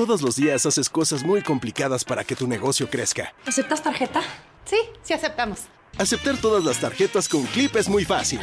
Todos los días haces cosas muy complicadas para que tu negocio crezca. ¿Aceptas tarjeta? Sí, sí aceptamos. Aceptar todas las tarjetas con Clip es muy fácil.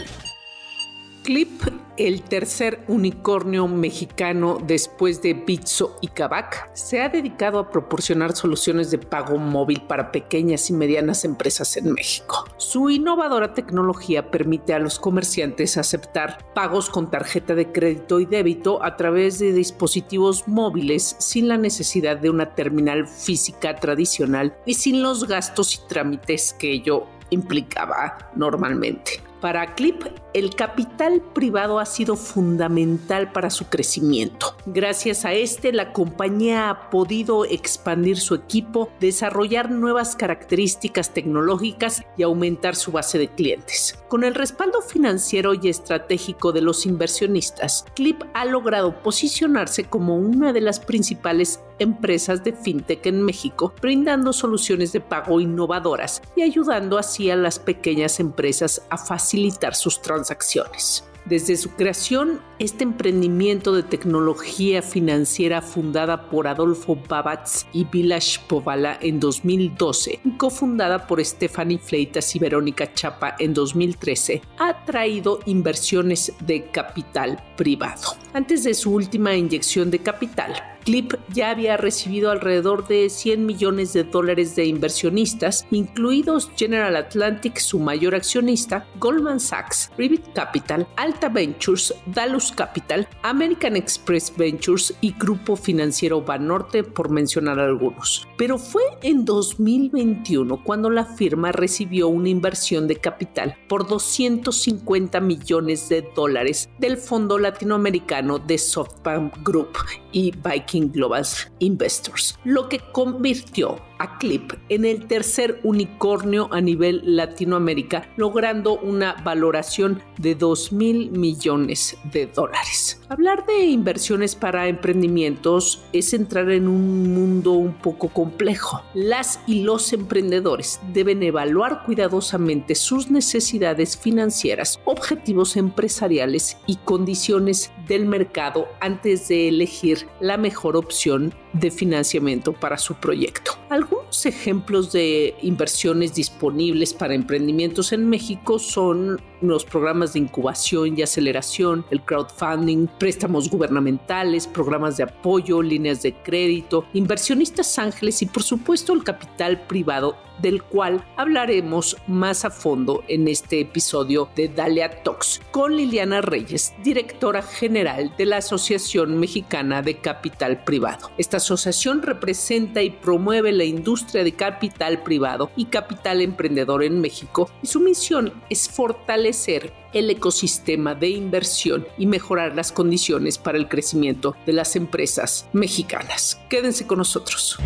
Clip, el tercer unicornio mexicano después de Bitso y Kavak, se ha dedicado a proporcionar soluciones de pago móvil para pequeñas y medianas empresas en México. Su innovadora tecnología permite a los comerciantes aceptar pagos con tarjeta de crédito y débito a través de dispositivos móviles sin la necesidad de una terminal física tradicional y sin los gastos y trámites que ello implicaba normalmente. Para Clip, el capital privado ha sido fundamental para su crecimiento. Gracias a este, la compañía ha podido expandir su equipo, desarrollar nuevas características tecnológicas y aumentar su base de clientes. Con el respaldo financiero y estratégico de los inversionistas, Clip ha logrado posicionarse como una de las principales empresas de fintech en México, brindando soluciones de pago innovadoras y ayudando así a las pequeñas empresas a facilitar sus transacciones. Desde su creación, este emprendimiento de tecnología financiera fundada por Adolfo Babatz y Vilas Povala en 2012 y cofundada por Stephanie Fleitas y Verónica Chapa en 2013, ha traído inversiones de capital privado. Antes de su última inyección de capital, Clip ya había recibido alrededor de 100 millones de dólares de inversionistas, incluidos General Atlantic, su mayor accionista, Goldman Sachs, Rivet Capital, Alta Ventures, Dallas Capital, American Express Ventures y Grupo Financiero Banorte, por mencionar algunos. Pero fue en 2021 cuando la firma recibió una inversión de capital por 250 millones de dólares del Fondo Latinoamericano de SoftBank Group y Viking Global Investors, lo que convirtió a Clip en el tercer unicornio a nivel Latinoamérica, logrando una valoración de 2 mil millones de dólares. Hablar de inversiones para emprendimientos es entrar en un mundo un poco complejo. Las y los emprendedores deben evaluar cuidadosamente sus necesidades financieras, objetivos empresariales y condiciones del mercado antes de elegir la mejor opción de financiamiento para su proyecto. Algunos ejemplos de inversiones disponibles para emprendimientos en México son los programas de incubación y aceleración, el crowdfunding, préstamos gubernamentales, programas de apoyo, líneas de crédito, inversionistas ángeles y por supuesto el capital privado del cual hablaremos más a fondo en este episodio de Dalia Talks con Liliana Reyes, directora general de la Asociación Mexicana de Capital Privado. Esta asociación representa y promueve la industria de capital privado y capital emprendedor en México y su misión es fortalecer el ecosistema de inversión y mejorar las condiciones para el crecimiento de las empresas mexicanas. Quédense con nosotros.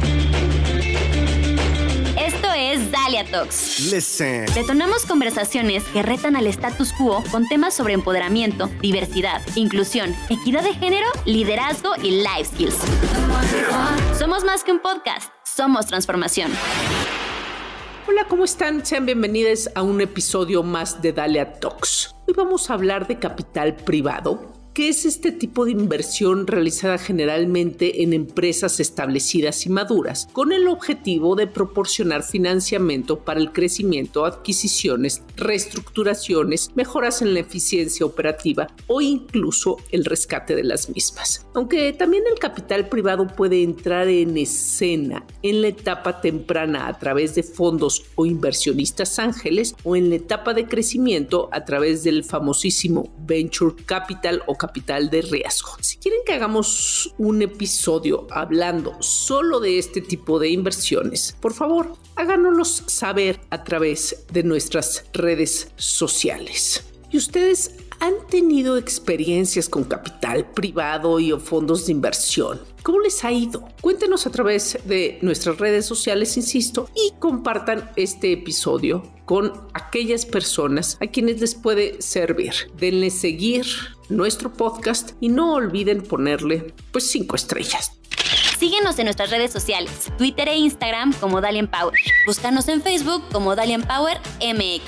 Dalia Talks. Listen. Detonamos conversaciones que retan al status quo con temas sobre empoderamiento, diversidad, inclusión, equidad de género, liderazgo y life skills. Somos más que un podcast, somos transformación. Hola, ¿cómo están? Sean bienvenidos a un episodio más de Dalia Talks. Hoy vamos a hablar de capital privado, que es este tipo de inversión realizada generalmente en empresas establecidas y maduras, con el objetivo de proporcionar financiamiento para el crecimiento, adquisiciones, reestructuraciones, mejoras en la eficiencia operativa o incluso el rescate de las mismas. Aunque también el capital privado puede entrar en escena en la etapa temprana a través de fondos o inversionistas ángeles o en la etapa de crecimiento a través del famosísimo venture capital o capital de riesgo. Si quieren que hagamos un episodio hablando solo de este tipo de inversiones, por favor, háganoslos saber a través de nuestras redes sociales. ¿Y ustedes han tenido experiencias con capital privado y o fondos de inversión? ¿Cómo les ha ido? Cuéntenos a través de nuestras redes sociales, insisto, y compartan este episodio con aquellas personas a quienes les puede servir. Denle seguir nuestro podcast y no olviden ponerle pues cinco estrellas. Síguenos en nuestras redes sociales, Twitter e Instagram como Dalian Power. Búscanos en Facebook como Dalian Power MX.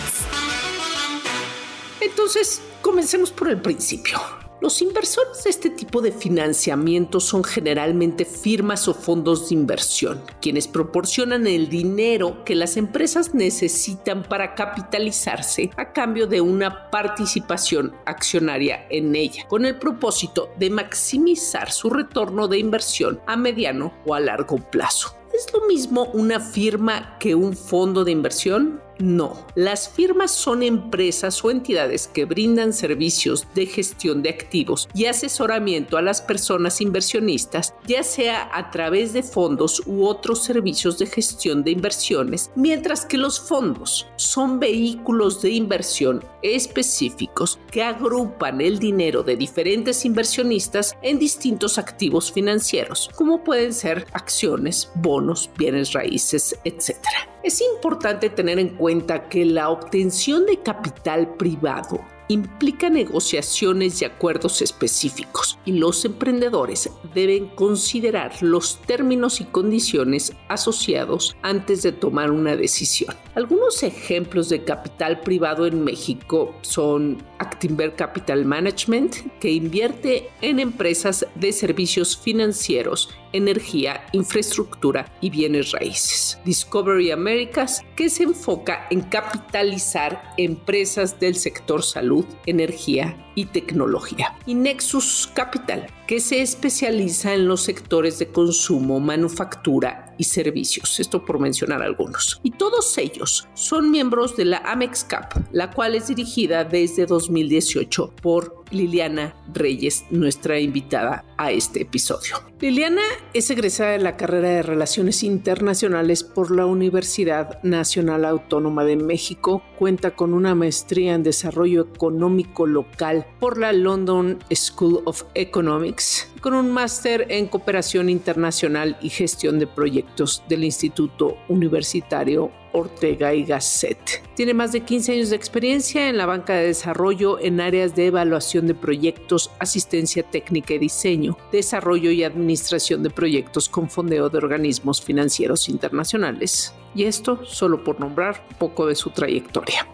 Entonces, comencemos por el principio. Los inversores de este tipo de financiamiento son generalmente firmas o fondos de inversión, quienes proporcionan el dinero que las empresas necesitan para capitalizarse a cambio de una participación accionaria en ella, con el propósito de maximizar su retorno de inversión a mediano o a largo plazo. ¿Es lo mismo una firma que un fondo de inversión? No, las firmas son empresas o entidades que brindan servicios de gestión de activos y asesoramiento a las personas inversionistas, ya sea a través de fondos u otros servicios de gestión de inversiones, mientras que los fondos son vehículos de inversión específicos que agrupan el dinero de diferentes inversionistas en distintos activos financieros, como pueden ser acciones, bonos, bienes raíces, etc. Es importante tener en cuenta que la obtención de capital privado implica negociaciones y acuerdos específicos y los emprendedores deben considerar los términos y condiciones asociados antes de tomar una decisión. Algunos ejemplos de capital privado en México son Actinver Capital Management, que invierte en empresas de servicios financieros, energía, infraestructura y bienes raíces. Discovery Americas, que se enfoca en capitalizar empresas del sector salud, energía y tecnología. Y Nexus Capital, que se especializa en los sectores de consumo, manufactura y servicios. Esto por mencionar algunos. Y todos ellos son miembros de la Amex Cap, la cual es dirigida desde 2018 por Liliana Reyes, nuestra invitada a este episodio. Liliana es egresada de la carrera de Relaciones Internacionales por la Universidad Nacional Autónoma de México. Cuenta con una maestría en Desarrollo Económico Local por la London School of Economics, con un máster en Cooperación Internacional y Gestión de Proyectos del Instituto Universitario Ortega y Gasset. Tiene más de 15 años de experiencia en la banca de desarrollo en áreas de evaluación de proyectos, asistencia técnica y diseño, desarrollo y administración de proyectos con fondeo de organismos financieros internacionales. Y esto solo por nombrar poco de su trayectoria.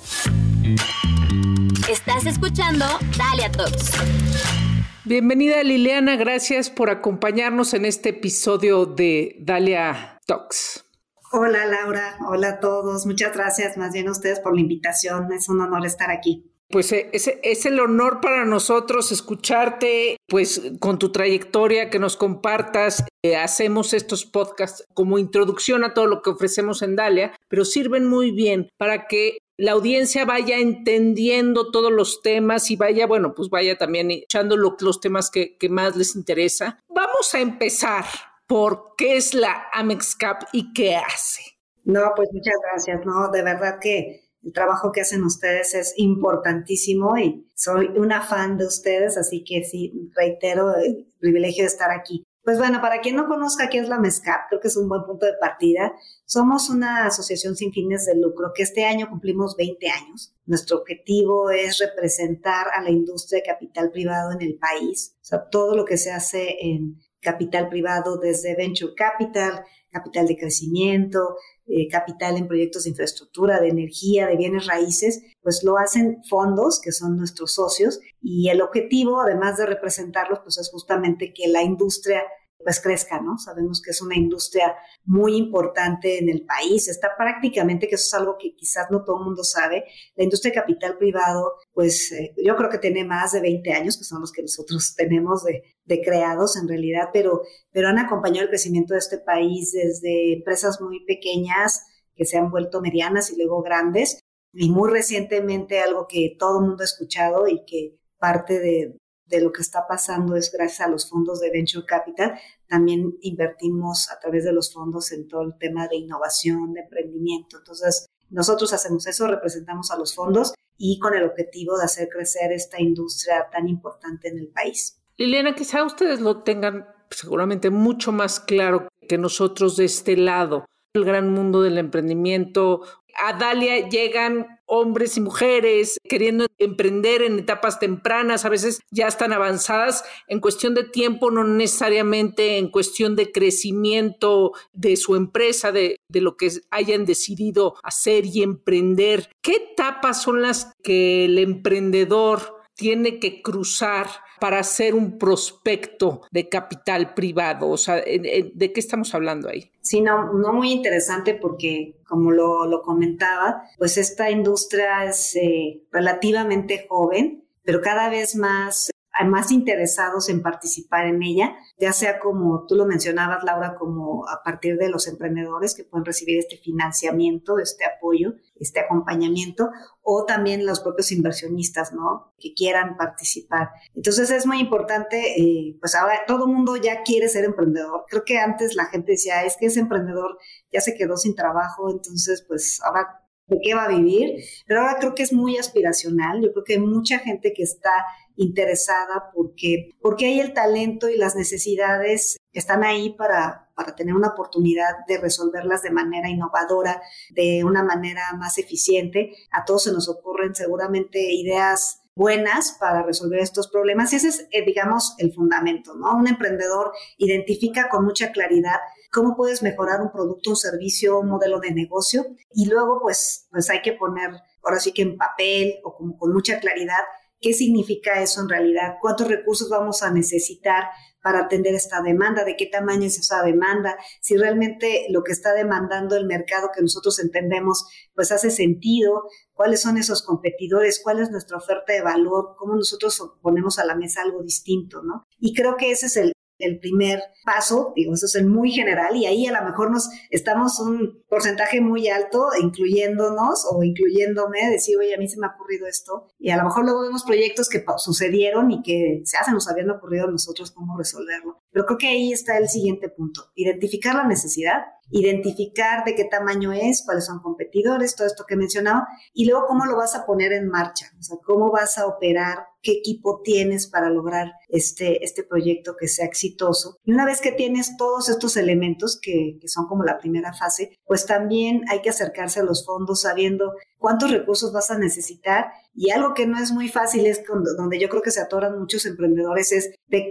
Estás escuchando Dalia Talks. Bienvenida Liliana, gracias por acompañarnos en este episodio de Dalia Talks. Hola Laura, hola a todos, muchas gracias más bien a ustedes por la invitación, es un honor estar aquí. Pues eh, es, es, el honor para nosotros escucharte, pues con tu trayectoria, que nos compartas. Eh, hacemos estos podcasts como introducción a todo lo que ofrecemos en Dalia, pero sirven muy bien para que la audiencia vaya entendiendo todos los temas y vaya, bueno, pues vaya también echando los temas que, que más les interesa. Vamos a empezar por qué es la Amex Cap y qué hace. No, pues muchas gracias. No, de verdad que el trabajo que hacen ustedes es importantísimo y soy una fan de ustedes, así que sí, reitero el privilegio de estar aquí. Pues bueno, para quien no conozca qué es la MESCAP, creo que es un buen punto de partida. Somos una asociación sin fines de lucro que este año cumplimos 20 años. Nuestro objetivo es representar a la industria de capital privado en el país, o sea, todo lo que se hace en capital privado desde venture capital, capital de crecimiento, eh, capital en proyectos de infraestructura, de energía, de bienes raíces, pues lo hacen fondos que son nuestros socios y el objetivo, además de representarlos, pues es justamente que la industria pues crezca, ¿no? Sabemos que es una industria muy importante en el país, está prácticamente, que eso es algo que quizás no todo el mundo sabe, la industria de capital privado, pues eh, yo creo que tiene más de 20 años, que son los que nosotros tenemos de, de, creados en realidad, pero, pero han acompañado el crecimiento de este país desde empresas muy pequeñas que se han vuelto medianas y luego grandes, y muy recientemente algo que todo el mundo ha escuchado y que parte de, de lo que está pasando es gracias a los fondos de Venture Capital. También invertimos a través de los fondos en todo el tema de innovación, de emprendimiento. Entonces, nosotros hacemos eso, representamos a los fondos y con el objetivo de hacer crecer esta industria tan importante en el país. Liliana, quizá ustedes lo tengan seguramente mucho más claro que nosotros de este lado el gran mundo del emprendimiento. A Dalia llegan hombres y mujeres queriendo emprender en etapas tempranas, a veces ya están avanzadas en cuestión de tiempo, no necesariamente en cuestión de crecimiento de su empresa, de, de lo que hayan decidido hacer y emprender. ¿Qué etapas son las que el emprendedor tiene que cruzar para ser un prospecto de capital privado? O sea, ¿de qué estamos hablando ahí? Sí, no, no muy interesante porque, como lo, comentaba, pues esta industria es eh, relativamente joven, pero cada vez más más interesados en participar en ella, ya sea como tú lo mencionabas, Laura, como a partir de los emprendedores que pueden recibir este financiamiento, este apoyo, este acompañamiento, o también los propios inversionistas, ¿no? Que quieran participar. Entonces es muy importante, eh, pues ahora todo el mundo ya quiere ser emprendedor. Creo que antes la gente decía, es que ese emprendedor ya se quedó sin trabajo, entonces pues ahora de qué va a vivir, pero ahora creo que es muy aspiracional. Yo creo que hay mucha gente que está interesada porque, porque hay el talento y las necesidades están ahí para, para tener una oportunidad de resolverlas de manera innovadora, de una manera más eficiente. A todos se nos ocurren seguramente ideas buenas para resolver estos problemas y ese es, eh, digamos, el fundamento, ¿no? Un emprendedor identifica con mucha claridad cómo puedes mejorar un producto, un servicio, un modelo de negocio y luego pues, pues hay que poner ahora sí que en papel o como con mucha claridad qué significa eso en realidad, cuántos recursos vamos a necesitar para atender esta demanda, de qué tamaño es esa demanda, si realmente lo que está demandando el mercado que nosotros entendemos pues hace sentido, cuáles son esos competidores, cuál es nuestra oferta de valor, cómo nosotros ponemos a la mesa algo distinto, ¿no? Y creo que ese es el, el primer paso, digo, eso es muy general y ahí a lo mejor nos estamos un porcentaje muy alto, incluyéndonos o incluyéndome, decir, oye, a mí se me ha ocurrido esto y a lo mejor luego vemos proyectos que sucedieron y que se hacen, nos habían ocurrido a nosotros cómo resolverlo. Pero creo que ahí está el siguiente punto, identificar la necesidad, identificar de qué tamaño es, cuáles son competidores, todo esto que he mencionado, y luego cómo lo vas a poner en marcha, o sea, cómo vas a operar, qué equipo tienes para lograr este, este proyecto que sea exitoso. Y una vez que tienes todos estos elementos, que, que son como la primera fase, pues también hay que acercarse a los fondos sabiendo cuántos recursos vas a necesitar. Y algo que no es muy fácil es donde yo creo que se atoran muchos emprendedores es de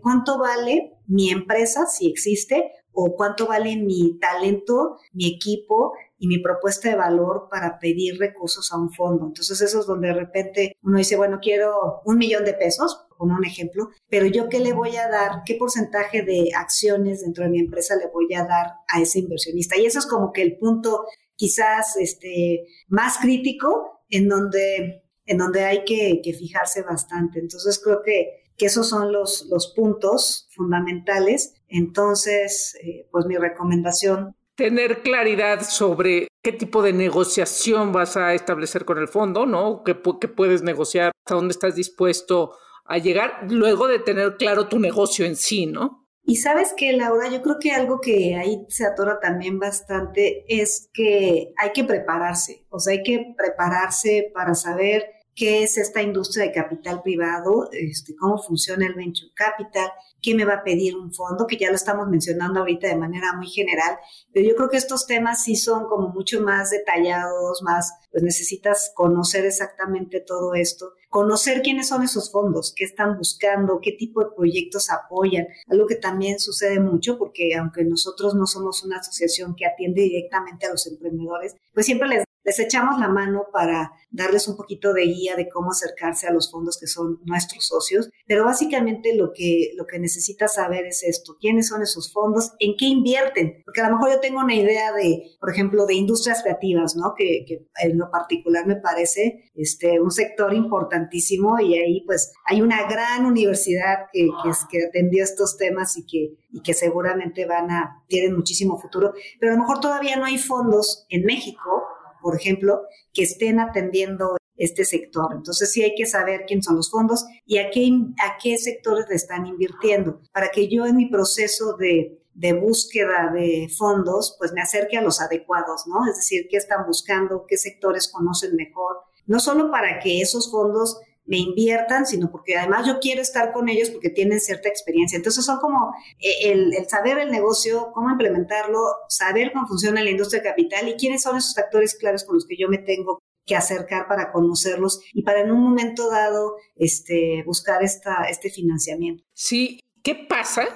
cuánto vale mi empresa, si existe, o cuánto vale mi talento, mi equipo y mi propuesta de valor para pedir recursos a un fondo. Entonces eso es donde de repente uno dice, bueno, quiero un millón de pesos, como un ejemplo, pero yo qué le voy a dar, qué porcentaje de acciones dentro de mi empresa le voy a dar a ese inversionista. Y eso es como que el punto quizás este, más crítico en donde, en donde hay que, que fijarse bastante. Entonces creo que que esos son los, los puntos fundamentales. Entonces, eh, pues mi recomendación. Tener claridad sobre qué tipo de negociación vas a establecer con el fondo, ¿no? ¿Qué, qué puedes negociar? ¿Hasta dónde estás dispuesto a llegar? Luego de tener claro tu negocio en sí, ¿no? Y sabes que, Laura, yo creo que algo que ahí se atora también bastante es que hay que prepararse, o sea, hay que prepararse para saber qué es esta industria de capital privado, este, cómo funciona el venture capital, qué me va a pedir un fondo, que ya lo estamos mencionando ahorita de manera muy general, pero yo creo que estos temas sí son como mucho más detallados, más, pues necesitas conocer exactamente todo esto, conocer quiénes son esos fondos, qué están buscando, qué tipo de proyectos apoyan, algo que también sucede mucho porque aunque nosotros no somos una asociación que atiende directamente a los emprendedores, pues siempre les les echamos la mano para darles un poquito de guía de cómo acercarse a los fondos que son nuestros socios, pero básicamente lo que, lo que necesitas saber es esto, quiénes son esos fondos, en qué invierten, porque a lo mejor yo tengo una idea de, por ejemplo, de industrias creativas, ¿no? Que, en lo particular me parece este, un sector importantísimo y ahí pues hay una gran universidad que, que, que atendió estos temas y que, y que seguramente van a, tienen muchísimo futuro, pero a lo mejor todavía no hay fondos en México por ejemplo, que estén atendiendo este sector. Entonces sí hay que saber quiénes son los fondos y a qué, a qué sectores le están invirtiendo, para que yo en mi proceso de, de búsqueda de fondos, pues me acerque a los adecuados, ¿no? Es decir, qué están buscando, qué sectores conocen mejor, no solo para que esos fondos me inviertan, sino porque además yo quiero estar con ellos porque tienen cierta experiencia. Entonces son como eh, el, saber el negocio, cómo implementarlo, saber cómo funciona la industria capital y quiénes son esos actores claves con los que yo me tengo que acercar para conocerlos y para en un momento dado este, buscar esta, este financiamiento. Sí, ¿qué pasa?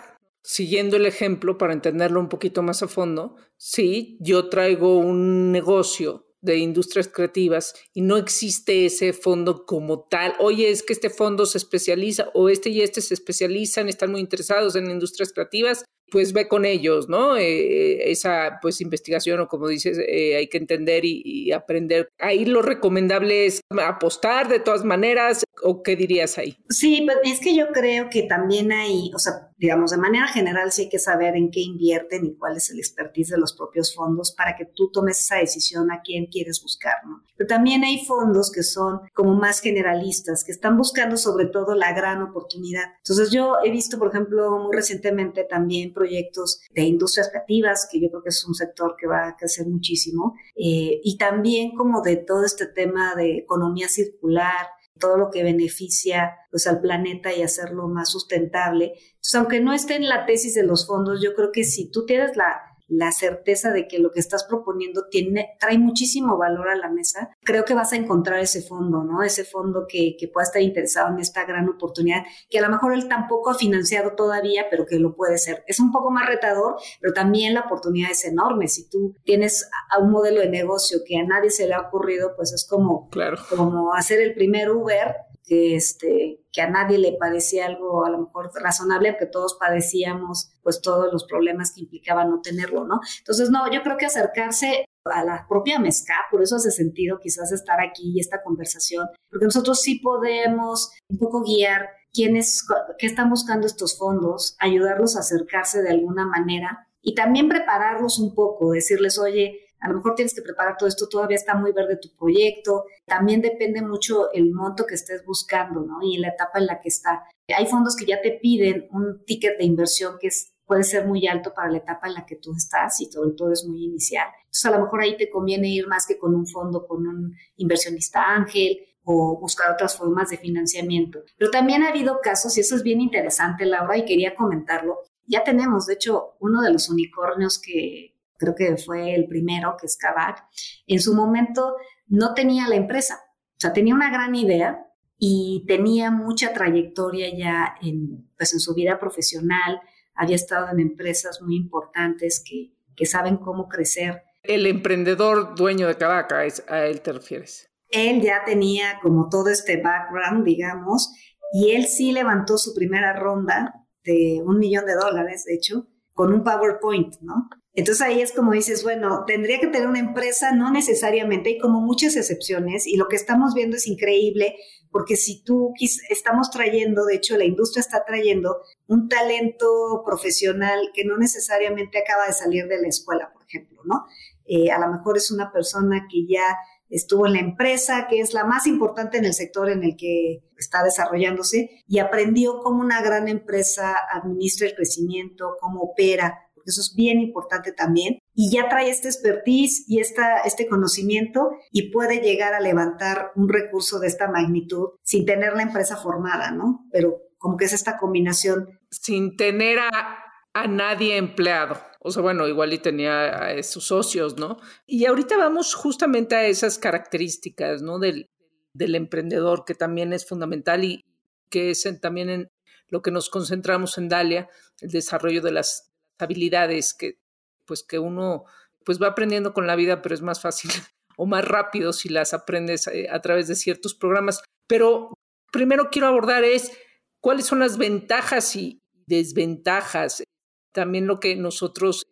Siguiendo el ejemplo para entenderlo un poquito más a fondo, sí, yo traigo un negocio de industrias creativas y no existe ese fondo como tal. Oye, es que este fondo se especializa o este y este se especializan, están muy interesados en industrias creativas, pues ve con ellos, ¿no? Eh, esa pues investigación o como dices, eh, hay que entender y, y, aprender. Ahí lo recomendable es apostar de todas maneras o qué dirías ahí? Sí, pues, es que yo creo que también hay, o sea, digamos, de manera general sí hay que saber en qué invierten y cuál es el expertise de los propios fondos para que tú tomes esa decisión a quién quieres buscar, ¿no? Pero también hay fondos que son como más generalistas, que están buscando sobre todo la gran oportunidad. Entonces yo he visto, por ejemplo, muy recientemente también proyectos de industrias creativas, que yo creo que es un sector que va a crecer muchísimo, eh, y también como de todo este tema de economía circular, todo lo que beneficia pues, al planeta y hacerlo más sustentable. Entonces, aunque no esté en la tesis de los fondos, yo creo que si tú tienes la la certeza de que lo que estás proponiendo tiene, trae muchísimo valor a la mesa, creo que vas a encontrar ese fondo, ¿no? Ese fondo que, que pueda estar interesado en esta gran oportunidad, que a lo mejor él tampoco ha financiado todavía, pero que lo puede ser. Es un poco más retador, pero también la oportunidad es enorme. Si tú tienes a un modelo de negocio que a nadie se le ha ocurrido, pues es como, claro. como hacer el primer Uber que, este, que a nadie le parecía algo a lo mejor razonable, aunque todos padecíamos pues todos los problemas que implicaba no tenerlo, ¿no? Entonces, no, yo creo que acercarse a la propia mezcla, por eso hace sentido quizás estar aquí y esta conversación, porque nosotros sí podemos un poco guiar quiénes, qué están buscando estos fondos, ayudarlos a acercarse de alguna manera y también prepararlos un poco, decirles, oye, a lo mejor tienes que preparar todo esto, todavía está muy verde tu proyecto. También depende mucho el monto que estés buscando, ¿no? Y la etapa en la que está. Hay fondos que ya te piden un ticket de inversión que puede ser muy alto para la etapa en la que tú estás y sobre todo es muy inicial. Entonces, a lo mejor ahí te conviene ir más que con un fondo, con un inversionista ángel o buscar otras formas de financiamiento. Pero también ha habido casos, y eso es bien interesante, Laura, y quería comentarlo. Ya tenemos, de hecho, uno de los unicornios que, creo que fue el primero, que es Kavak, en su momento no tenía la empresa. O sea, tenía una gran idea y tenía mucha trayectoria ya en, pues, en su vida profesional. Había estado en empresas muy importantes que, que saben cómo crecer. El emprendedor dueño de Kavak, a él te refieres. Él ya tenía como todo este background, digamos, y él sí levantó su primera ronda de un millón de dólares, de hecho, con un PowerPoint, ¿no? Entonces ahí es como dices, bueno, tendría que tener una empresa, no necesariamente, hay como muchas excepciones y lo que estamos viendo es increíble porque si tú estamos trayendo, de hecho la industria está trayendo un talento profesional que no necesariamente acaba de salir de la escuela, por ejemplo, ¿no? Eh, a lo mejor es una persona que ya estuvo en la empresa, que es la más importante en el sector en el que está desarrollándose, y aprendió cómo una gran empresa administra el crecimiento, cómo opera, eso es bien importante también, y ya trae este expertise y esta, este conocimiento y puede llegar a levantar un recurso de esta magnitud sin tener la empresa formada, ¿no? Pero como que es esta combinación. Sin tener a, a nadie empleado. O sea, bueno, igual y tenía a sus socios, ¿no? Y ahorita vamos justamente a esas características, ¿no? Del, del emprendedor, que también es fundamental y que es también en lo que nos concentramos en Dalia, el desarrollo de las habilidades que pues que uno pues va aprendiendo con la vida, pero es más fácil o más rápido si las aprendes eh, a través de ciertos programas. Pero primero quiero abordar es cuáles son las ventajas y desventajas. También lo que nosotros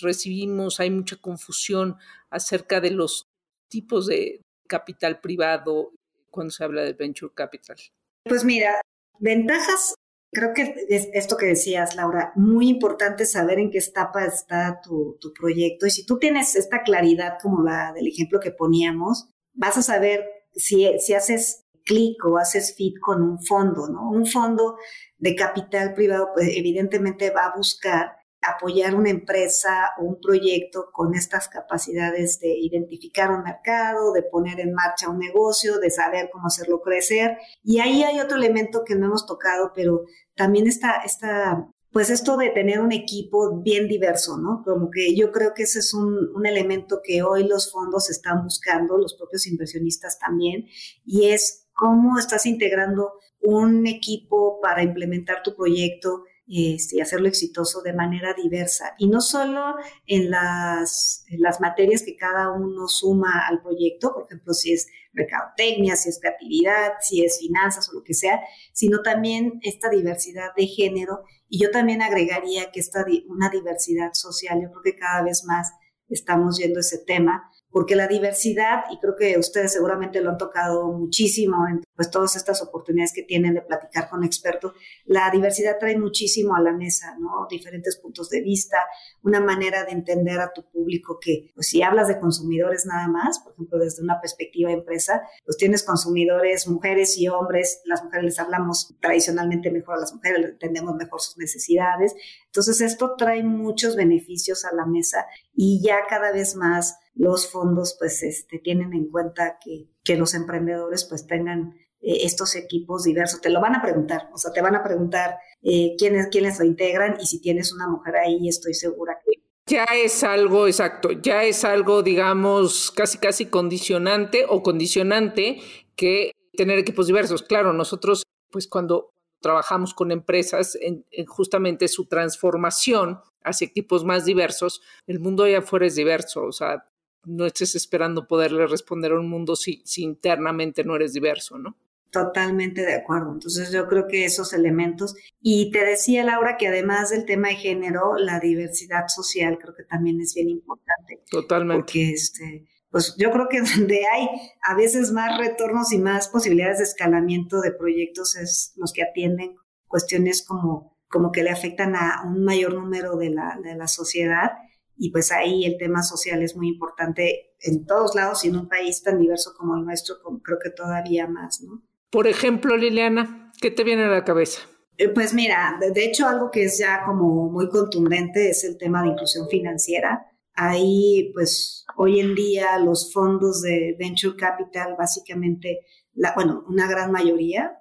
recibimos, hay mucha confusión acerca de los tipos de capital privado cuando se habla de venture capital. Pues mira, ventajas Creo que es esto que decías, Laura, muy importante saber en qué etapa está tu, tu proyecto. Y si tú tienes esta claridad como la del ejemplo que poníamos, vas a saber si, si haces clic o haces fit con un fondo, ¿no? Un fondo de capital privado, pues evidentemente va a buscar apoyar una empresa o un proyecto con estas capacidades de identificar un mercado, de poner en marcha un negocio, de saber cómo hacerlo crecer. Y ahí hay otro elemento que no hemos tocado, pero también está, está pues esto de tener un equipo bien diverso, ¿no? Como que yo creo que ese es un, un, elemento que hoy los fondos están buscando, los propios inversionistas también, y es cómo estás integrando un equipo para implementar tu proyecto este, y hacerlo exitoso de manera diversa. Y no solo en las, materias que cada uno suma al proyecto, por ejemplo, si es mercadotecnia, si es creatividad, si es finanzas o lo que sea, sino también esta diversidad de género. Y yo también agregaría que esta, una diversidad social, yo creo que cada vez más estamos yendo ese tema, porque la diversidad, y creo que ustedes seguramente lo han tocado muchísimo en pues, todas estas oportunidades que tienen de platicar con expertos, la diversidad trae muchísimo a la mesa, ¿no? Diferentes puntos de vista, una manera de entender a tu público que, pues si hablas de consumidores nada más, por ejemplo, desde una perspectiva de empresa, pues tienes consumidores, mujeres y hombres, las mujeres les hablamos tradicionalmente mejor a las mujeres, entendemos mejor sus necesidades, entonces esto trae muchos beneficios a la mesa y ya cada vez más los fondos pues este, tienen en cuenta que, los emprendedores pues tengan eh, estos equipos diversos. Te lo van a preguntar, o sea, te van a preguntar eh, quiénes, quiénes lo integran y si tienes una mujer ahí, estoy segura que... Ya es algo, exacto, ya es algo, digamos, casi, casi condicionante o condicionante que tener equipos diversos. Claro, nosotros, pues cuando trabajamos con empresas en, en justamente su transformación hacia equipos más diversos, el mundo allá afuera es diverso, o sea, no estés esperando poderle responder a un mundo si, si internamente no eres diverso, ¿no? Totalmente de acuerdo. Entonces yo creo que esos elementos, y te decía Laura que además del tema de género, la diversidad social creo que también es bien importante. Totalmente. Porque este, pues yo creo que donde hay a veces más retornos y más posibilidades de escalamiento de proyectos es los que atienden cuestiones como, como que le afectan a un mayor número de la, de la sociedad y pues ahí el tema social es muy importante en todos lados y en un país tan diverso como el nuestro, creo que todavía más, ¿no? Por ejemplo, Liliana, ¿qué te viene a la cabeza? Eh, pues mira, de hecho algo que es ya como muy contundente es el tema de inclusión financiera. Ahí, pues hoy en día los fondos de venture capital, básicamente, la, bueno, una gran mayoría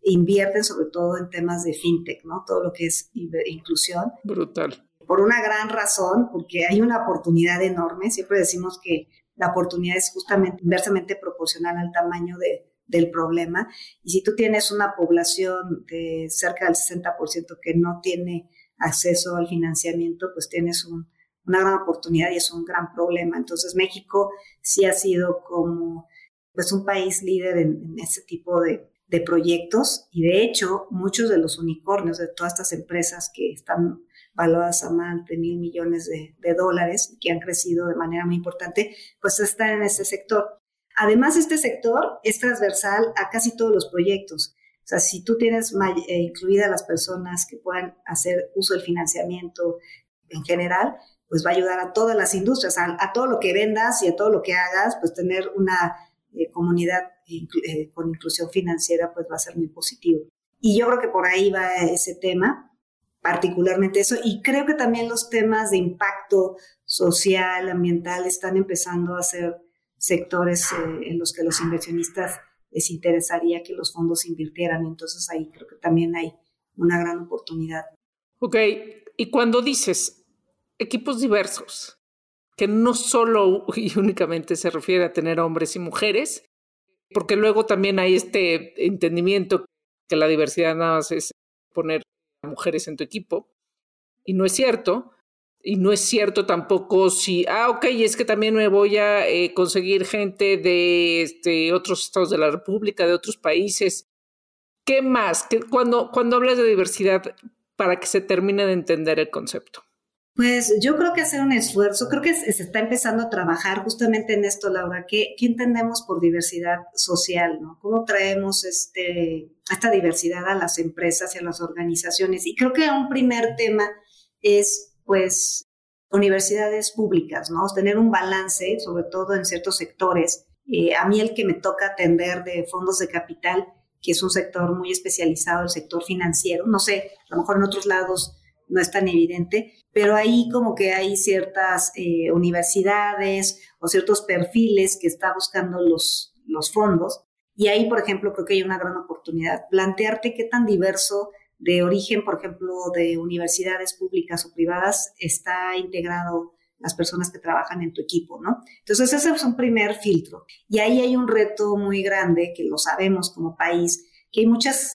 invierten sobre todo en temas de fintech, ¿no? Todo lo que es inclusión. Brutal por una gran razón, porque hay una oportunidad enorme. Siempre decimos que la oportunidad es justamente inversamente proporcional al tamaño de, del problema. Y si tú tienes una población de cerca del 60% que no tiene acceso al financiamiento, pues tienes una gran oportunidad y es un gran problema. Entonces México sí ha sido como pues un país líder en, en este tipo de, de proyectos y de hecho muchos de los unicornios de todas estas empresas que están valuadas a más de mil millones de, dólares que han crecido de manera muy importante, pues están en este sector. Además, este sector es transversal a casi todos los proyectos. O sea, si tú tienes eh, incluidas las personas que puedan hacer uso del financiamiento en general, pues va a ayudar a todas las industrias, a, todo lo que vendas y a todo lo que hagas, pues tener una eh, comunidad eh, con inclusión financiera, pues va a ser muy positivo. Y yo creo que por ahí va ese tema particularmente eso. Y creo que también los temas de impacto social, ambiental, están empezando a ser sectores eh, en los que los inversionistas les interesaría que los fondos invirtieran. Entonces ahí creo que también hay una gran oportunidad. Ok, y cuando dices equipos diversos, que no solo y únicamente se refiere a tener hombres y mujeres, porque luego también hay este entendimiento que la diversidad nada más es poner mujeres en tu equipo. Y no es cierto. Y no es cierto tampoco si, ah, ok, es que también me voy a eh, conseguir gente de este, otros estados de la República, de otros países. ¿Qué más? cuando, cuando hablas de diversidad, para que se termine de entender el concepto. Pues yo creo que hacer un esfuerzo, creo que se, está empezando a trabajar justamente en esto, Laura. ¿Qué, ¿Qué, entendemos por diversidad social? ¿no? ¿Cómo traemos este, esta diversidad a las empresas y a las organizaciones? Y creo que un primer tema es, pues, universidades públicas, ¿no? Tener un balance, sobre todo en ciertos sectores. Eh, a mí el que me toca atender de fondos de capital, que es un sector muy especializado, el sector financiero, no sé, a lo mejor en otros lados no es tan evidente, pero ahí como que hay ciertas eh, universidades o ciertos perfiles que está buscando los, los fondos. Y ahí, por ejemplo, creo que hay una gran oportunidad. Plantearte qué tan diverso de origen, por ejemplo, de universidades públicas o privadas está integrado las personas que trabajan en tu equipo, ¿no? Entonces, ese es un primer filtro. Y ahí hay un reto muy grande, que lo sabemos como país, que hay muchas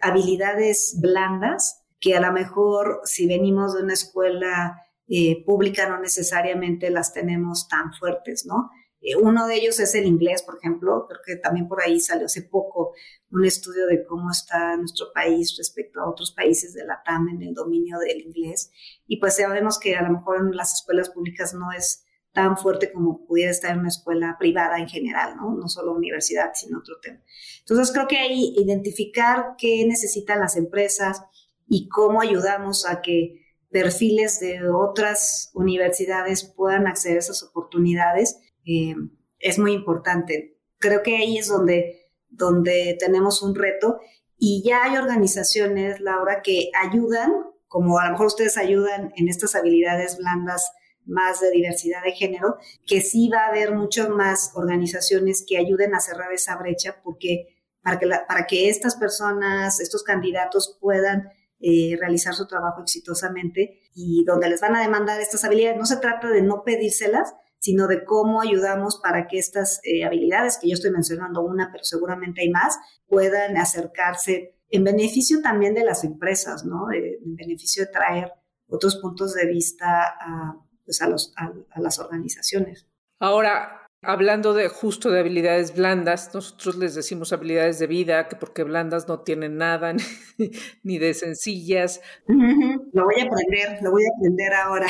habilidades blandas que a lo mejor si venimos de una escuela eh, pública no necesariamente las tenemos tan fuertes, ¿no? Eh, uno de ellos es el inglés, por ejemplo. Creo que también por ahí salió hace poco un estudio de cómo está nuestro país respecto a otros países de la TAM en el dominio del inglés. Y pues sabemos que a lo mejor en las escuelas públicas no es tan fuerte como pudiera estar en una escuela privada en general, ¿no? No solo universidad, sino otro tema. Entonces creo que ahí identificar qué necesitan las empresas y cómo ayudamos a que perfiles de otras universidades puedan acceder a esas oportunidades eh, es muy importante. Creo que ahí es donde, donde tenemos un reto y ya hay organizaciones, Laura, que ayudan, como a lo mejor ustedes ayudan en estas habilidades blandas más de diversidad de género, que sí va a haber muchas más organizaciones que ayuden a cerrar esa brecha porque para que, para que estas personas, estos candidatos puedan eh, realizar su trabajo exitosamente y donde les van a demandar estas habilidades. No se trata de no pedírselas, sino de cómo ayudamos para que estas eh, habilidades, que yo estoy mencionando una, pero seguramente hay más, puedan acercarse en beneficio también de las empresas, ¿no? Eh, en beneficio de traer otros puntos de vista a, pues a, los, a, las organizaciones. Ahora, hablando de justo de habilidades blandas, nosotros les decimos habilidades de vida, que porque blandas no tienen nada, ni de sencillas. Lo voy a aprender, lo voy a aprender ahora.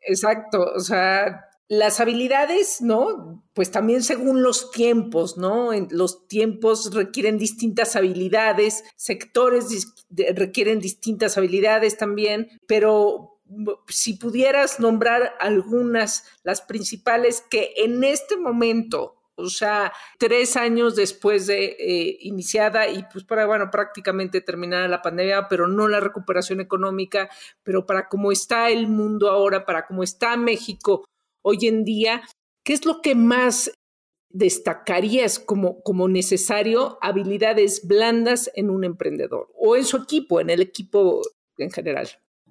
Exacto, o sea, las habilidades, ¿no? Pues también según los tiempos, ¿no? Los tiempos requieren distintas habilidades, sectores requieren distintas habilidades también, pero si pudieras nombrar algunas, las principales que en este momento, o sea, tres años después de eh, iniciada y pues para, bueno, prácticamente terminada la pandemia, pero no la recuperación económica, pero para cómo está el mundo ahora, para cómo está México hoy en día, ¿qué es lo que más destacarías como, como necesario habilidades blandas en un emprendedor o en su equipo, en el equipo en general?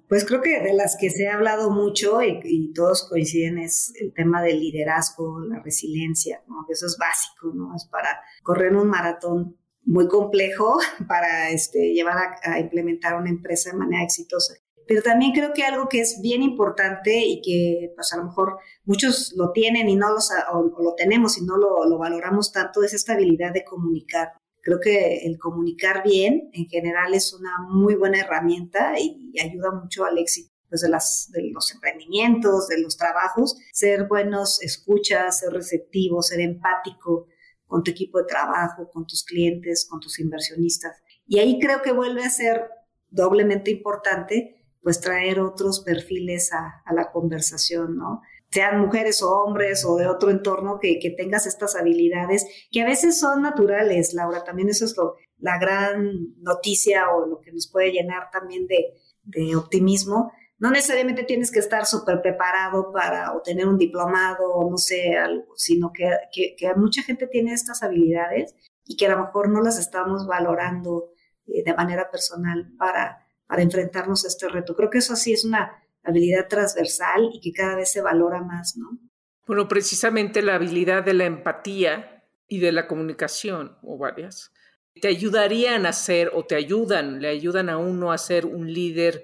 Pues creo que de las que se ha hablado mucho y, todos coinciden es el tema del liderazgo, la resiliencia, ¿no? Eso es básico, ¿no? Es para correr un maratón muy complejo para este, llevar a, implementar una empresa de manera exitosa. Pero también creo que algo que es bien importante y que pues a lo mejor muchos lo tienen y no los, o, lo tenemos y no lo, lo, valoramos tanto es esta habilidad de comunicar. Creo que el comunicar bien en general es una muy buena herramienta y ayuda mucho al éxito pues, de, las, de los emprendimientos, de los trabajos, ser buenos escuchas, ser receptivo, ser empático con tu equipo de trabajo, con tus clientes, con tus inversionistas. Y ahí creo que vuelve a ser doblemente importante pues traer otros perfiles a, la conversación, ¿no? Sean mujeres o hombres o de otro entorno, que, tengas estas habilidades que a veces son naturales, Laura. También eso es lo, la gran noticia o lo que nos puede llenar también de, optimismo. No necesariamente tienes que estar súper preparado para obtener un diplomado o no sé, algo, sino que, que, mucha gente tiene estas habilidades y que a lo mejor no las estamos valorando eh, de manera personal para, para enfrentarnos a este reto. Creo que eso sí es una habilidad transversal y que cada vez se valora más, ¿no? Bueno, precisamente la habilidad de la empatía y de la comunicación, o varias, te ayudarían a ser, o te ayudan, le ayudan a uno a ser un líder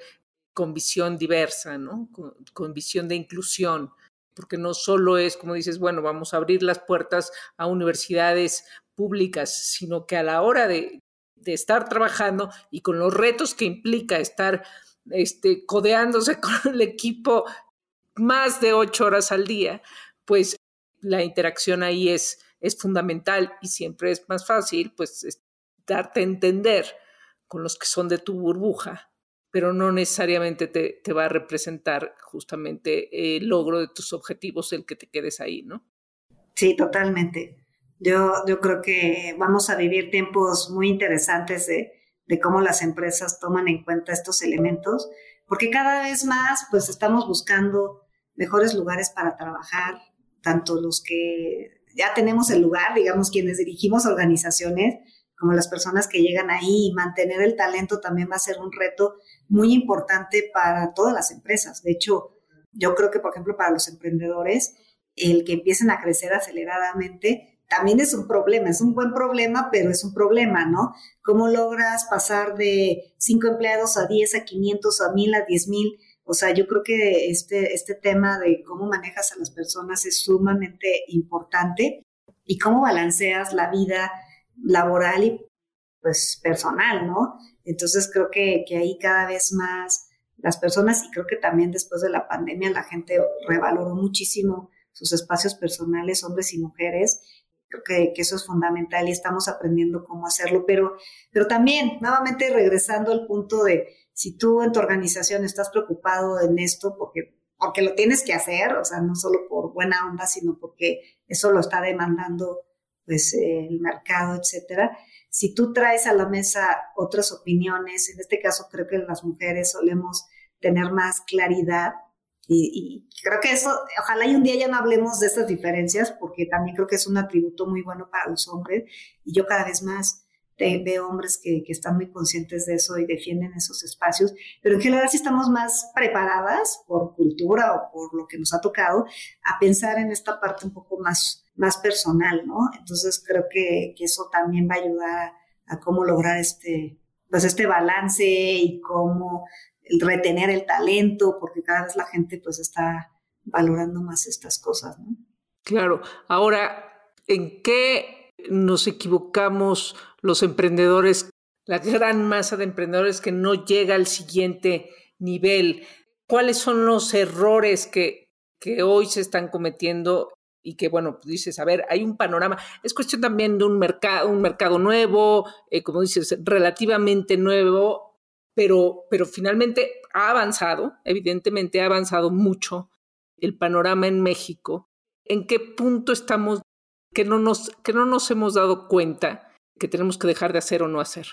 con visión diversa, ¿no? Con, visión de inclusión, porque no solo es, como dices, bueno, vamos a abrir las puertas a universidades públicas, sino que a la hora de, de estar trabajando y con los retos que implica estar este, codeándose con el equipo más de ocho horas al día, pues la interacción ahí es, es fundamental y siempre es más fácil pues darte a entender con los que son de tu burbuja, pero no necesariamente te, te va a representar justamente el logro de tus objetivos el que te quedes ahí, ¿no? Sí, totalmente. Yo, yo creo que vamos a vivir tiempos muy interesantes de, de cómo las empresas toman en cuenta estos elementos, porque cada vez más pues estamos buscando mejores lugares para trabajar, tanto los que ya tenemos el lugar, digamos quienes dirigimos organizaciones, como las personas que llegan ahí y mantener el talento también va a ser un reto muy importante para todas las empresas. De hecho, yo creo que, por ejemplo, para los emprendedores, el que empiecen a crecer aceleradamente también es un problema, es un buen problema, pero es un problema, ¿no? ¿Cómo logras pasar de cinco empleados a 10, a 500, a 1000, a 10 mil? O sea, yo creo que este, este tema de cómo manejas a las personas es sumamente importante y cómo balanceas la vida laboral y pues personal, ¿no? Entonces creo que, que ahí cada vez más las personas y creo que también después de la pandemia la gente revaloró muchísimo sus espacios personales, hombres y mujeres, Creo que, eso es fundamental y estamos aprendiendo cómo hacerlo, pero, pero también, nuevamente regresando al punto de si tú en tu organización estás preocupado en esto porque, porque lo tienes que hacer, o sea, no solo por buena onda, sino porque eso lo está demandando pues el mercado, etcétera. Si tú traes a la mesa otras opiniones, en este caso creo que las mujeres solemos tener más claridad y, creo que eso, ojalá y un día ya no hablemos de estas diferencias, porque también creo que es un atributo muy bueno para los hombres. Y yo cada vez más veo hombres que, que, están muy conscientes de eso y defienden esos espacios. Pero en general sí estamos más preparadas por cultura o por lo que nos ha tocado a pensar en esta parte un poco más, más personal, ¿no? Entonces creo que, que eso también va a ayudar a, a cómo lograr este, pues este balance y cómo retener el talento, porque cada vez la gente pues está valorando más estas cosas, ¿no? Claro. Ahora, ¿en qué nos equivocamos los emprendedores, la gran masa de emprendedores que no llega al siguiente nivel? ¿Cuáles son los errores que, que hoy se están cometiendo y que, bueno, pues dices, a ver, hay un panorama. Es cuestión también de un mercado, un mercado nuevo, eh, como dices, relativamente nuevo, pero, pero finalmente ha avanzado, evidentemente ha avanzado mucho el panorama en México. ¿En qué punto estamos que no nos, que no nos hemos dado cuenta que tenemos que dejar de hacer o no hacer?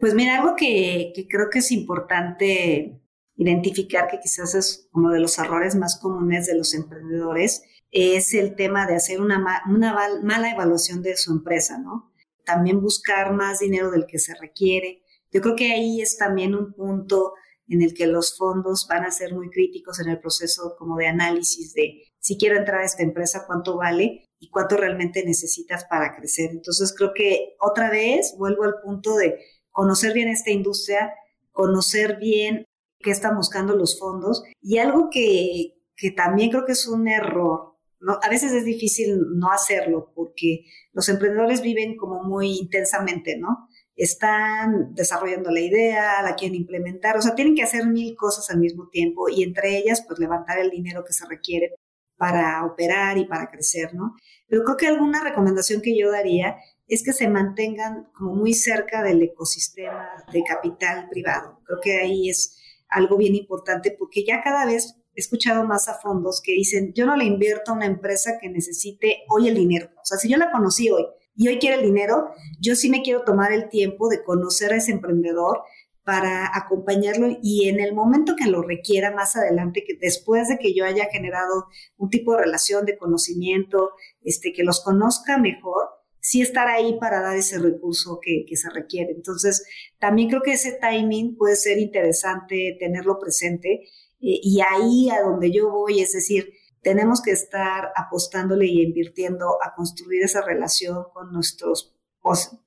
Pues mira, algo que, que creo que es importante identificar, que quizás es uno de los errores más comunes de los emprendedores, es el tema de hacer una, una mala evaluación de su empresa, ¿no? También buscar más dinero del que se requiere, yo creo que ahí es también un punto en el que los fondos van a ser muy críticos en el proceso como de análisis de si quiero entrar a esta empresa, cuánto vale y cuánto realmente necesitas para crecer. Entonces creo que otra vez vuelvo al punto de conocer bien esta industria, conocer bien qué están buscando los fondos y algo que, que también creo que es un error. A veces es difícil no hacerlo porque los emprendedores viven como muy intensamente, ¿no? Están desarrollando la idea, la quieren implementar, o sea, tienen que hacer mil cosas al mismo tiempo y entre ellas, pues levantar el dinero que se requiere para operar y para crecer, ¿no? Pero creo que alguna recomendación que yo daría es que se mantengan como muy cerca del ecosistema de capital privado. Creo que ahí es algo bien importante porque ya cada vez he escuchado más a fondos que dicen, yo no le invierto a una empresa que necesite hoy el dinero. O sea, si yo la conocí hoy, y hoy quiere el dinero, yo sí me quiero tomar el tiempo de conocer a ese emprendedor para acompañarlo y en el momento que lo requiera más adelante, que después de que yo haya generado un tipo de relación de conocimiento, este, que los conozca mejor, sí estar ahí para dar ese recurso que, se requiere. Entonces, también creo que ese timing puede ser interesante tenerlo presente eh, y ahí a donde yo voy, es decir, tenemos que estar apostándole y invirtiendo a construir esa relación con nuestros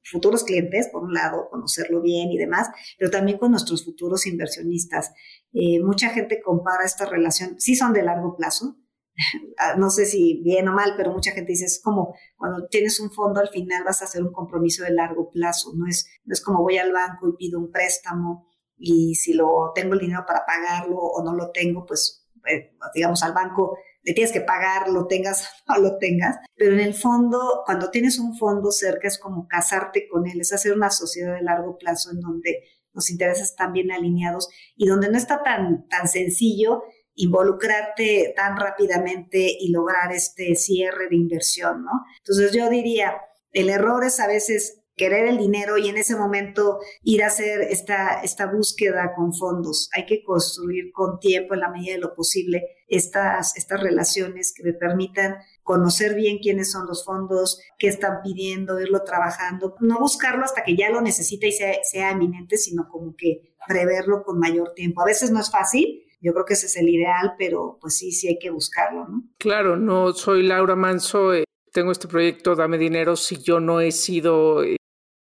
futuros clientes, por un lado, conocerlo bien y demás, pero también con nuestros futuros inversionistas. Eh, mucha gente compara esta relación, sí son de largo plazo, ah, no sé si bien o mal, pero mucha gente dice, es como cuando tienes un fondo, al final vas a hacer un compromiso de largo plazo, no es, no es como voy al banco y pido un préstamo y si lo tengo el dinero para pagarlo o no lo tengo, pues eh, digamos al banco le tienes que pagar, lo tengas o no lo tengas, pero en el fondo, cuando tienes un fondo cerca es como casarte con él, es hacer una sociedad de largo plazo en donde los intereses están bien alineados y donde no está tan, tan sencillo involucrarte tan rápidamente y lograr este cierre de inversión, ¿no? Entonces yo diría, el error es a veces querer el dinero y en ese momento ir a hacer esta, esta búsqueda con fondos. Hay que construir con tiempo, en la medida de lo posible, estas, estas relaciones que me permitan conocer bien quiénes son los fondos, qué están pidiendo, irlo trabajando, no buscarlo hasta que ya lo necesita y sea, sea eminente, sino como que preverlo con mayor tiempo. A veces no es fácil, yo creo que ese es el ideal, pero pues sí, sí hay que buscarlo, ¿no? Claro, no soy Laura Manso, eh, tengo este proyecto, dame dinero si yo no he sido eh,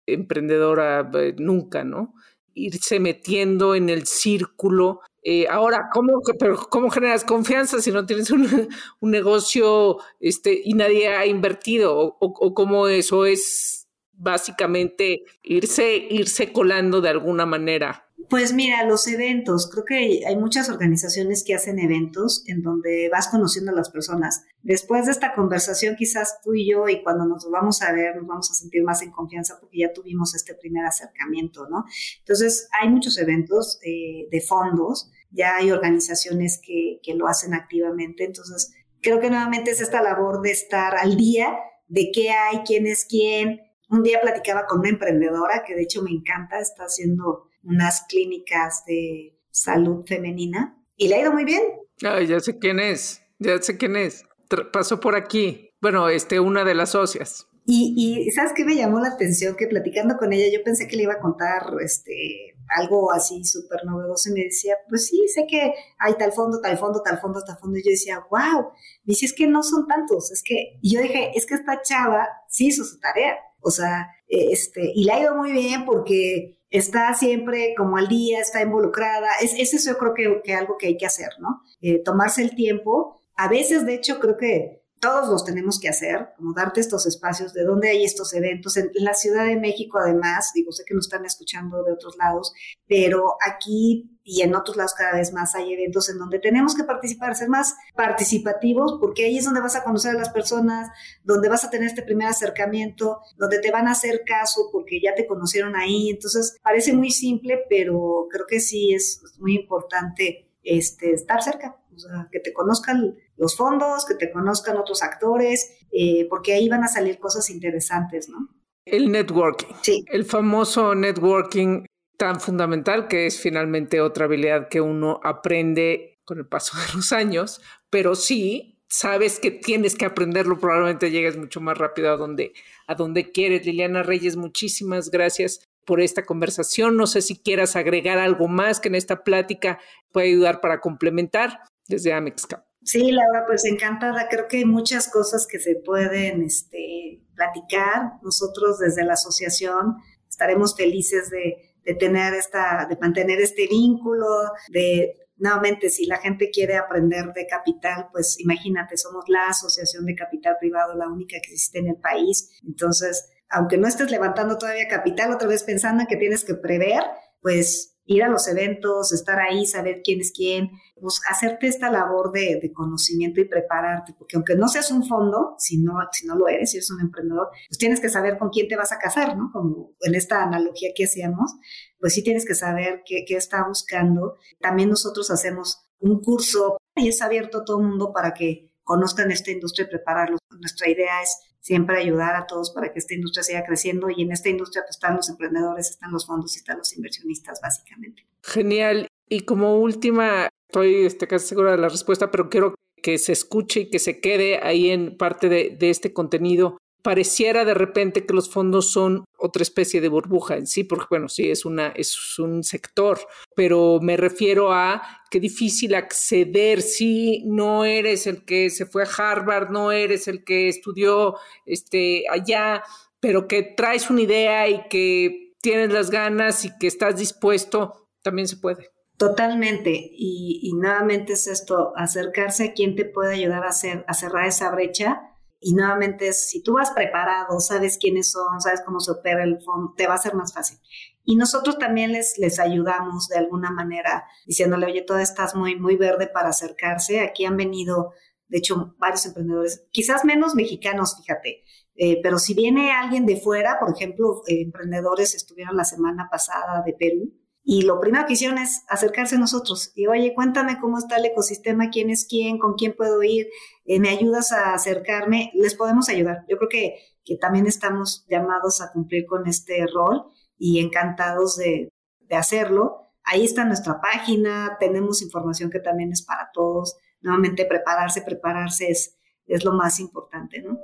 emprendedora eh, nunca, ¿no? Irse metiendo en el círculo. Eh, ahora, ¿cómo, pero ¿cómo generas confianza si no tienes un, un negocio este, y nadie ha invertido? ¿O, o cómo eso es básicamente irse, irse colando de alguna manera? Pues mira, los eventos, creo que hay muchas organizaciones que hacen eventos en donde vas conociendo a las personas. Después de esta conversación, quizás tú y yo, y cuando nos vamos a ver, nos vamos a sentir más en confianza porque ya tuvimos este primer acercamiento, ¿no? Entonces, hay muchos eventos eh, de fondos, ya hay organizaciones que, que lo hacen activamente, entonces creo que nuevamente es esta labor de estar al día de qué hay, quién es quién. Un día platicaba con una emprendedora que de hecho me encanta, está haciendo unas clínicas de salud femenina y le ha ido muy bien. Ay, ya sé quién es, ya sé quién es. pasó por aquí. Bueno, este, una de las socias. Y, y ¿sabes qué me llamó la atención? Que platicando con ella, yo pensé que le iba a contar este, algo así súper novedoso y me decía, pues sí, sé que hay tal fondo, tal fondo, tal fondo, tal fondo. Y yo decía, wow, me dice, es que no son tantos, es que, y yo dije, es que esta chava sí hizo su tarea. O sea, este, y le ha ido muy bien porque está siempre como al día, está involucrada. Es, es eso creo que, que algo que hay que hacer, ¿no? Eh, tomarse el tiempo. A veces, de hecho, creo que todos los tenemos que hacer, como darte estos espacios de dónde hay estos eventos. En, la Ciudad de México, además, digo, sé que nos están escuchando de otros lados, pero aquí y en otros lados cada vez más hay eventos en donde tenemos que participar, ser más participativos, porque ahí es donde vas a conocer a las personas, donde vas a tener este primer acercamiento, donde te van a hacer caso porque ya te conocieron ahí. Entonces, parece muy simple, pero creo que sí es muy importante este, estar cerca, o sea, que te conozcan los fondos, que te conozcan otros actores, eh, porque ahí van a salir cosas interesantes, ¿no? El networking. Sí. El famoso networking tan fundamental que es finalmente otra habilidad que uno aprende con el paso de los años, pero sí sabes que tienes que aprenderlo, probablemente llegues mucho más rápido a donde, a donde quieres. Liliana Reyes, muchísimas gracias por esta conversación. No sé si quieras agregar algo más que en esta plática puede ayudar para complementar desde Amexcap. Sí, Laura, pues encantada. Creo que hay muchas cosas que se pueden este, platicar. Nosotros desde la asociación estaremos felices de, de tener esta, de mantener este vínculo, de nuevamente, si la gente quiere aprender de capital, pues imagínate, somos la asociación de capital privado, la única que existe en el país. Entonces, aunque no estés levantando todavía capital, otra vez pensando en que tienes que prever, pues ir a los eventos, estar ahí, saber quién es quién, pues hacerte esta labor de, conocimiento y prepararte, porque aunque no seas un fondo, si no, si no lo eres, si eres un emprendedor, pues tienes que saber con quién te vas a casar, ¿no? Como en esta analogía que hacíamos, pues sí tienes que saber qué, qué está buscando. También nosotros hacemos un curso y es abierto a todo el mundo para que conozcan esta industria y prepararlos. Nuestra idea es siempre ayudar a todos para que esta industria siga creciendo y en esta industria pues, están los emprendedores, están los fondos y están los inversionistas básicamente. Genial. Y como última, estoy este, casi segura de la respuesta, pero quiero que se escuche y que se quede ahí en parte de, de este contenido pareciera de repente que los fondos son otra especie de burbuja en sí, porque bueno, sí, es, una, es un sector, pero me refiero a qué difícil acceder si no eres el que se fue a Harvard, no eres el que estudió este, allá, pero que traes una idea y que tienes las ganas y que estás dispuesto, también se puede. Totalmente. Y, y nuevamente es esto, acercarse a quien te puede ayudar a, a cerrar esa brecha y nuevamente, si tú vas preparado, sabes quiénes son, sabes cómo se opera el fondo, te va a ser más fácil. Y nosotros también les, les ayudamos de alguna manera, diciéndole, oye, todo estás muy, muy verde para acercarse. Aquí han venido, de hecho, varios emprendedores, quizás menos mexicanos, fíjate, eh, pero si viene alguien de fuera, por ejemplo, eh, emprendedores estuvieron la semana pasada de Perú, y lo primero que hicieron es acercarse a nosotros y, oye, cuéntame cómo está el ecosistema, quién es quién, con quién puedo ir, eh, me ayudas a acercarme, les podemos ayudar. Yo creo que, que también estamos llamados a cumplir con este rol y encantados de, de hacerlo. Ahí está nuestra página, tenemos información que también es para todos. Nuevamente, prepararse, prepararse es, es lo más importante, ¿no?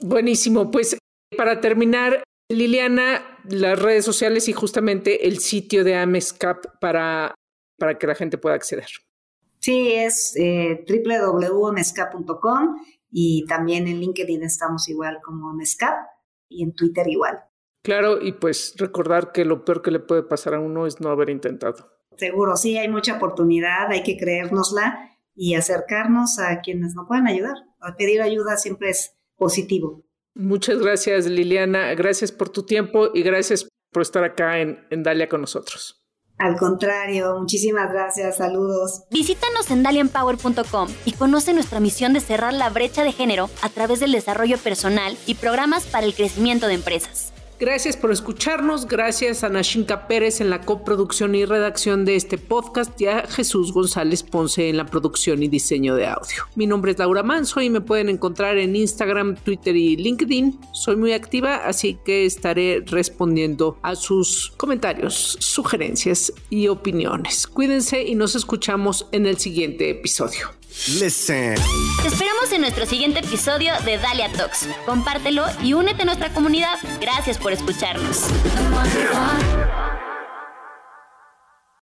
Buenísimo. Pues para terminar, Liliana, las redes sociales y justamente el sitio de Amescap para, para que la gente pueda acceder. Sí, es eh, www.mescap.com y también en LinkedIn estamos igual como Mescap y en Twitter igual. Claro, y pues recordar que lo peor que le puede pasar a uno es no haber intentado. Seguro, sí, hay mucha oportunidad, hay que creérnosla y acercarnos a quienes nos puedan ayudar. pedir ayuda siempre es positivo. Muchas gracias, Liliana. Gracias por tu tiempo y gracias por estar acá en, en Dalia con nosotros. Al contrario, muchísimas gracias, saludos. Visítanos en dalianpower.com y conoce nuestra misión de cerrar la brecha de género a través del desarrollo personal y programas para el crecimiento de empresas. Gracias por escucharnos, gracias a Nashinka Pérez en la coproducción y redacción de este podcast y a Jesús González Ponce en la producción y diseño de audio. Mi nombre es Laura Manso y me pueden encontrar en Instagram, Twitter y LinkedIn. Soy muy activa, así que estaré respondiendo a sus comentarios, sugerencias y opiniones. Cuídense y nos escuchamos en el siguiente episodio. Listen. Te esperamos en nuestro siguiente episodio de Dalia Talks. Compártelo y únete a nuestra comunidad. Gracias por escucharnos.